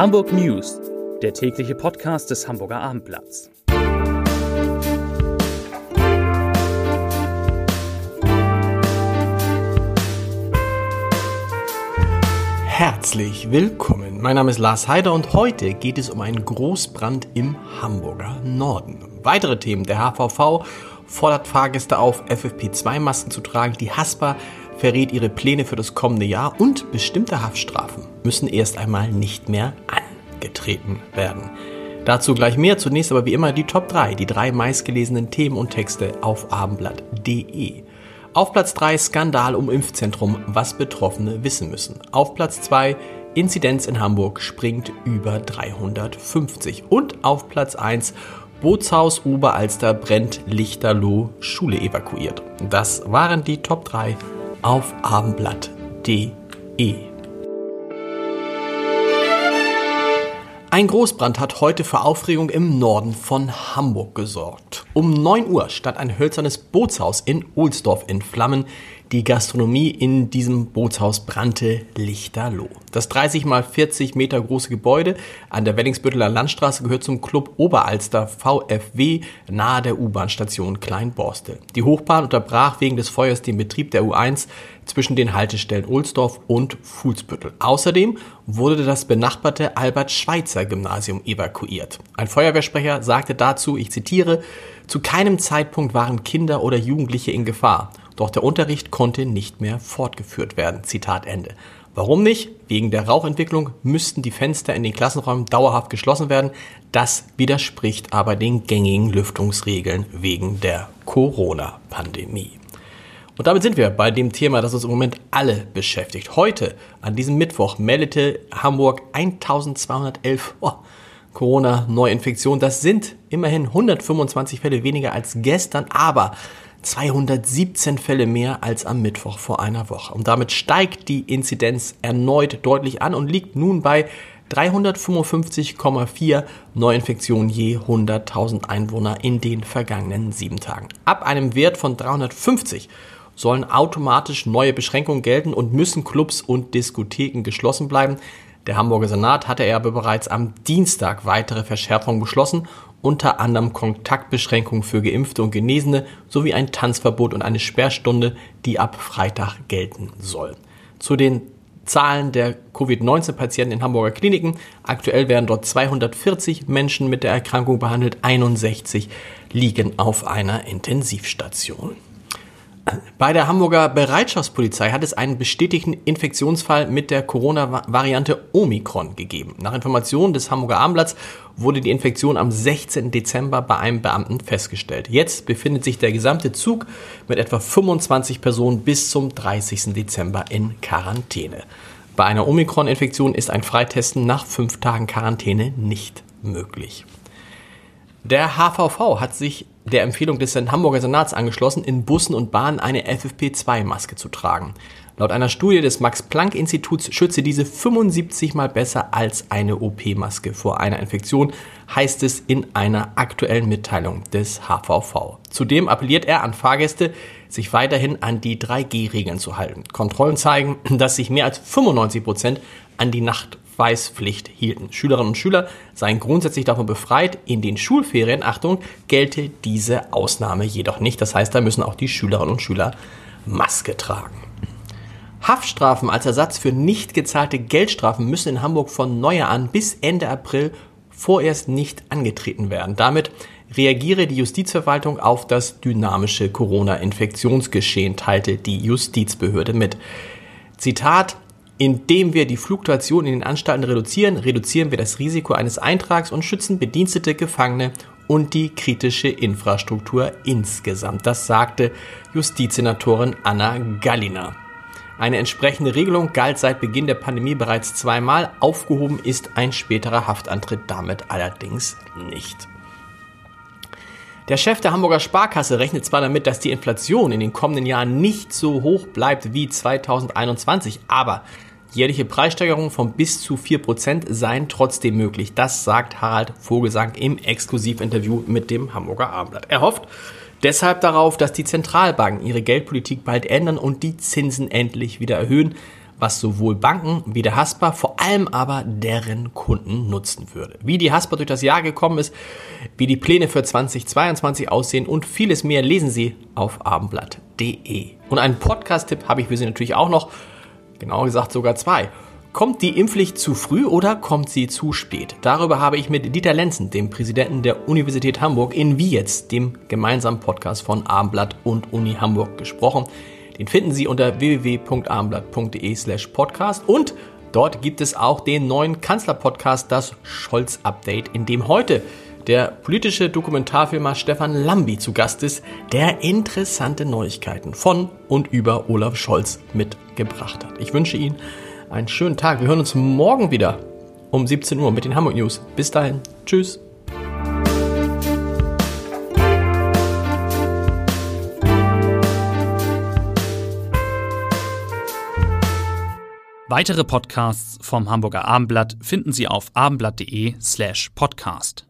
Hamburg News, der tägliche Podcast des Hamburger Abendblatts. Herzlich willkommen. Mein Name ist Lars Heider und heute geht es um einen Großbrand im Hamburger Norden. Weitere Themen. Der HVV fordert Fahrgäste auf, FFP2-Masken zu tragen. Die HASPA verrät ihre Pläne für das kommende Jahr und bestimmte Haftstrafen müssen erst einmal nicht mehr angetreten werden. Dazu gleich mehr. Zunächst aber wie immer die Top 3, die drei meistgelesenen Themen und Texte auf abendblatt.de. Auf Platz 3 Skandal um Impfzentrum, was Betroffene wissen müssen. Auf Platz 2 Inzidenz in Hamburg springt über 350. Und auf Platz 1 Bootshaus Oberalster brennt Lichterloh Schule evakuiert. Das waren die Top 3 auf abendblatt.de. Ein Großbrand hat heute für Aufregung im Norden von Hamburg gesorgt. Um 9 Uhr stand ein hölzernes Bootshaus in Ohlsdorf in Flammen. Die Gastronomie in diesem Bootshaus brannte lichterloh. Das 30 mal 40 Meter große Gebäude an der Wellingsbütteler Landstraße gehört zum Club Oberalster VfW nahe der U-Bahn-Station Kleinborstel. Die Hochbahn unterbrach wegen des Feuers den Betrieb der U1 zwischen den Haltestellen Ohlsdorf und Fuhlsbüttel. Außerdem wurde das benachbarte Albert-Schweitzer-Gymnasium evakuiert. Ein Feuerwehrsprecher sagte dazu, ich zitiere, zu keinem Zeitpunkt waren Kinder oder Jugendliche in Gefahr, doch der Unterricht konnte nicht mehr fortgeführt werden. Zitat Ende. Warum nicht? Wegen der Rauchentwicklung müssten die Fenster in den Klassenräumen dauerhaft geschlossen werden. Das widerspricht aber den gängigen Lüftungsregeln wegen der Corona-Pandemie. Und damit sind wir bei dem Thema, das uns im Moment alle beschäftigt. Heute, an diesem Mittwoch, meldete Hamburg 1211 oh, Corona-Neuinfektionen. Das sind immerhin 125 Fälle weniger als gestern, aber 217 Fälle mehr als am Mittwoch vor einer Woche. Und damit steigt die Inzidenz erneut deutlich an und liegt nun bei 355,4 Neuinfektionen je 100.000 Einwohner in den vergangenen sieben Tagen. Ab einem Wert von 350 sollen automatisch neue Beschränkungen gelten und müssen Clubs und Diskotheken geschlossen bleiben. Der Hamburger Senat hatte er aber bereits am Dienstag weitere Verschärfungen beschlossen, unter anderem Kontaktbeschränkungen für Geimpfte und Genesene sowie ein Tanzverbot und eine Sperrstunde, die ab Freitag gelten soll. Zu den Zahlen der Covid-19-Patienten in Hamburger Kliniken. Aktuell werden dort 240 Menschen mit der Erkrankung behandelt, 61 liegen auf einer Intensivstation. Bei der Hamburger Bereitschaftspolizei hat es einen bestätigten Infektionsfall mit der Corona-Variante Omikron gegeben. Nach Informationen des Hamburger Abendblatts wurde die Infektion am 16. Dezember bei einem Beamten festgestellt. Jetzt befindet sich der gesamte Zug mit etwa 25 Personen bis zum 30. Dezember in Quarantäne. Bei einer Omikron-Infektion ist ein Freitesten nach fünf Tagen Quarantäne nicht möglich. Der HVV hat sich der Empfehlung des Hamburger Senats angeschlossen, in Bussen und Bahnen eine FFP2-Maske zu tragen. Laut einer Studie des Max-Planck-Instituts schütze diese 75 mal besser als eine OP-Maske vor einer Infektion, heißt es in einer aktuellen Mitteilung des HVV. Zudem appelliert er an Fahrgäste, sich weiterhin an die 3G-Regeln zu halten. Kontrollen zeigen, dass sich mehr als 95 Prozent an die Nacht Nachweispflicht hielten. Schülerinnen und Schüler seien grundsätzlich davon befreit. In den Schulferien, Achtung, gelte diese Ausnahme jedoch nicht. Das heißt, da müssen auch die Schülerinnen und Schüler Maske tragen. Haftstrafen als Ersatz für nicht gezahlte Geldstrafen müssen in Hamburg von Neujahr an bis Ende April vorerst nicht angetreten werden. Damit reagiere die Justizverwaltung auf das dynamische Corona-Infektionsgeschehen, teilte die Justizbehörde mit. Zitat, indem wir die Fluktuation in den Anstalten reduzieren, reduzieren wir das Risiko eines Eintrags und schützen Bedienstete, Gefangene und die kritische Infrastruktur insgesamt. Das sagte Justizsenatorin Anna Gallina. Eine entsprechende Regelung galt seit Beginn der Pandemie bereits zweimal. Aufgehoben ist ein späterer Haftantritt damit allerdings nicht. Der Chef der Hamburger Sparkasse rechnet zwar damit, dass die Inflation in den kommenden Jahren nicht so hoch bleibt wie 2021, aber Jährliche Preissteigerungen von bis zu 4% seien trotzdem möglich. Das sagt Harald Vogelsang im Exklusivinterview mit dem Hamburger Abendblatt. Er hofft deshalb darauf, dass die Zentralbanken ihre Geldpolitik bald ändern und die Zinsen endlich wieder erhöhen. was sowohl Banken wie der Haspa, vor allem aber deren Kunden nutzen würde. Wie die Haspa durch das Jahr gekommen ist, wie die Pläne für 2022 aussehen und vieles mehr lesen Sie auf abendblatt.de. Und einen Podcast-Tipp habe ich für Sie natürlich auch noch, genauer gesagt sogar zwei. Kommt die Impfpflicht zu früh oder kommt sie zu spät? Darüber habe ich mit Dieter Lenzen, dem Präsidenten der Universität Hamburg, in Wie jetzt, dem gemeinsamen Podcast von Abendblatt und Uni Hamburg gesprochen. Den finden Sie unter www.abendblatt.de slash podcast und dort gibt es auch den neuen Kanzler-Podcast, das Scholz-Update, in dem heute der politische Dokumentarfilmer Stefan Lambi zu Gast ist, der interessante Neuigkeiten von und über Olaf Scholz mitgebracht hat. Ich wünsche Ihnen einen schönen Tag. Wir hören uns morgen wieder um 17 Uhr mit den Hamburg News. Bis dahin. Tschüss. Weitere Podcasts vom Hamburger Abendblatt finden Sie auf abendblatt.de slash podcast.